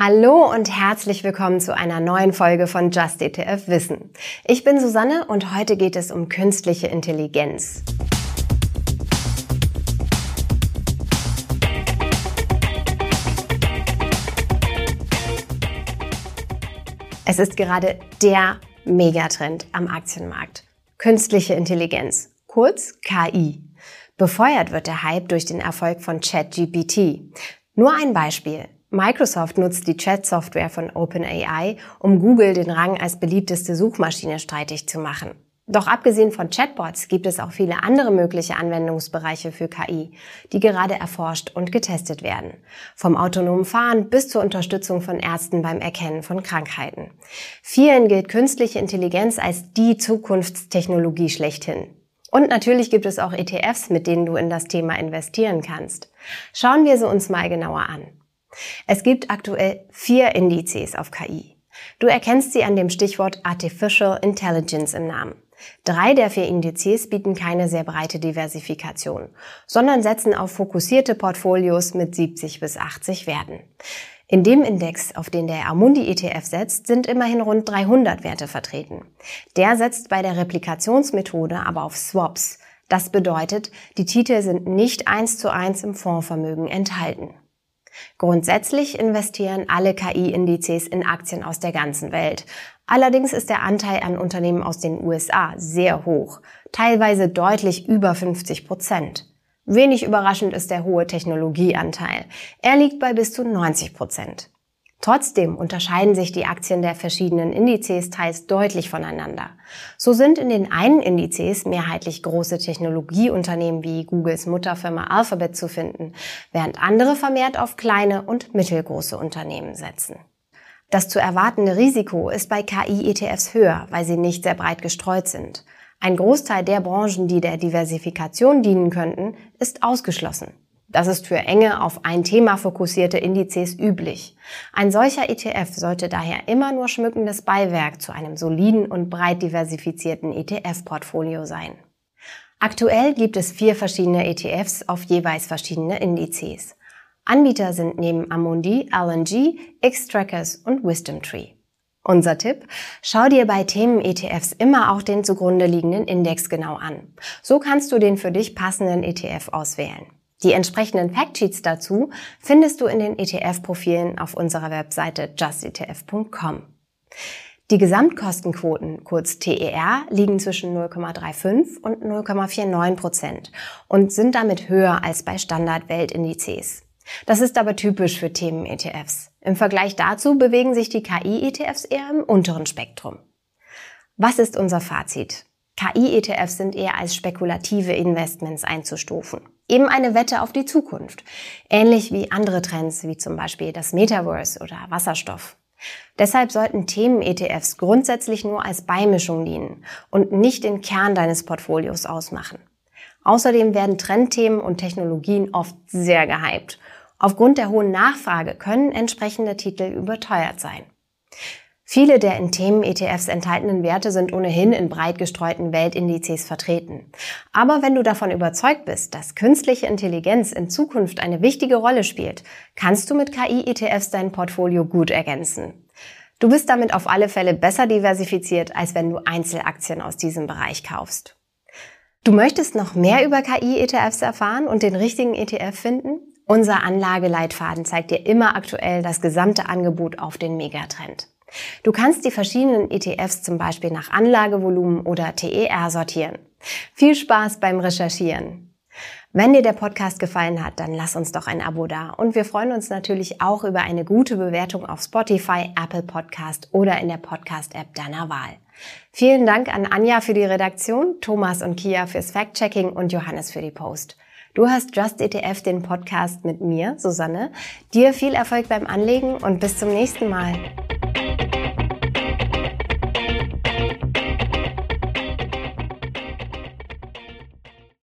Hallo und herzlich willkommen zu einer neuen Folge von Just ETF Wissen. Ich bin Susanne und heute geht es um künstliche Intelligenz. Es ist gerade der Megatrend am Aktienmarkt. Künstliche Intelligenz, kurz KI. Befeuert wird der Hype durch den Erfolg von ChatGPT. Nur ein Beispiel. Microsoft nutzt die Chat-Software von OpenAI, um Google den Rang als beliebteste Suchmaschine streitig zu machen. Doch abgesehen von Chatbots gibt es auch viele andere mögliche Anwendungsbereiche für KI, die gerade erforscht und getestet werden. Vom autonomen Fahren bis zur Unterstützung von Ärzten beim Erkennen von Krankheiten. Vielen gilt künstliche Intelligenz als die Zukunftstechnologie schlechthin. Und natürlich gibt es auch ETFs, mit denen du in das Thema investieren kannst. Schauen wir sie uns mal genauer an. Es gibt aktuell vier Indizes auf KI. Du erkennst sie an dem Stichwort Artificial Intelligence im Namen. Drei der vier Indizes bieten keine sehr breite Diversifikation, sondern setzen auf fokussierte Portfolios mit 70 bis 80 Werten. In dem Index, auf den der Amundi ETF setzt, sind immerhin rund 300 Werte vertreten. Der setzt bei der Replikationsmethode aber auf Swaps. Das bedeutet, die Titel sind nicht eins zu eins im Fondsvermögen enthalten. Grundsätzlich investieren alle KI-Indizes in Aktien aus der ganzen Welt. Allerdings ist der Anteil an Unternehmen aus den USA sehr hoch, teilweise deutlich über 50 Prozent. Wenig überraschend ist der hohe Technologieanteil. Er liegt bei bis zu 90 Prozent. Trotzdem unterscheiden sich die Aktien der verschiedenen Indizes teils deutlich voneinander. So sind in den einen Indizes mehrheitlich große Technologieunternehmen wie Googles Mutterfirma Alphabet zu finden, während andere vermehrt auf kleine und mittelgroße Unternehmen setzen. Das zu erwartende Risiko ist bei KI-ETFs höher, weil sie nicht sehr breit gestreut sind. Ein Großteil der Branchen, die der Diversifikation dienen könnten, ist ausgeschlossen. Das ist für enge auf ein Thema fokussierte Indizes üblich. Ein solcher ETF sollte daher immer nur schmückendes Beiwerk zu einem soliden und breit diversifizierten ETF-Portfolio sein. Aktuell gibt es vier verschiedene ETFs auf jeweils verschiedene Indizes. Anbieter sind neben Amundi, LNG, X-Trackers und Wisdom Tree. Unser Tipp? Schau dir bei Themen-ETFs immer auch den zugrunde liegenden Index genau an. So kannst du den für dich passenden ETF auswählen. Die entsprechenden Factsheets dazu findest du in den ETF-Profilen auf unserer Webseite justetf.com. Die Gesamtkostenquoten, kurz TER, liegen zwischen 0,35 und 0,49 Prozent und sind damit höher als bei Standard-Weltindizes. Das ist aber typisch für Themen-ETFs. Im Vergleich dazu bewegen sich die KI-ETFs eher im unteren Spektrum. Was ist unser Fazit? KI-ETFs sind eher als spekulative Investments einzustufen. Eben eine Wette auf die Zukunft. Ähnlich wie andere Trends, wie zum Beispiel das Metaverse oder Wasserstoff. Deshalb sollten Themen-ETFs grundsätzlich nur als Beimischung dienen und nicht den Kern deines Portfolios ausmachen. Außerdem werden Trendthemen und Technologien oft sehr gehypt. Aufgrund der hohen Nachfrage können entsprechende Titel überteuert sein. Viele der in Themen-ETFs enthaltenen Werte sind ohnehin in breit gestreuten Weltindizes vertreten. Aber wenn du davon überzeugt bist, dass künstliche Intelligenz in Zukunft eine wichtige Rolle spielt, kannst du mit KI-ETFs dein Portfolio gut ergänzen. Du bist damit auf alle Fälle besser diversifiziert, als wenn du Einzelaktien aus diesem Bereich kaufst. Du möchtest noch mehr über KI-ETFs erfahren und den richtigen ETF finden? Unser Anlageleitfaden zeigt dir immer aktuell das gesamte Angebot auf den Megatrend. Du kannst die verschiedenen ETFs zum Beispiel nach Anlagevolumen oder TER sortieren. Viel Spaß beim Recherchieren! Wenn dir der Podcast gefallen hat, dann lass uns doch ein Abo da. Und wir freuen uns natürlich auch über eine gute Bewertung auf Spotify, Apple Podcast oder in der Podcast-App deiner Wahl. Vielen Dank an Anja für die Redaktion, Thomas und Kia fürs Fact-Checking und Johannes für die Post. Du hast Just ETF, den Podcast mit mir, Susanne. Dir viel Erfolg beim Anlegen und bis zum nächsten Mal.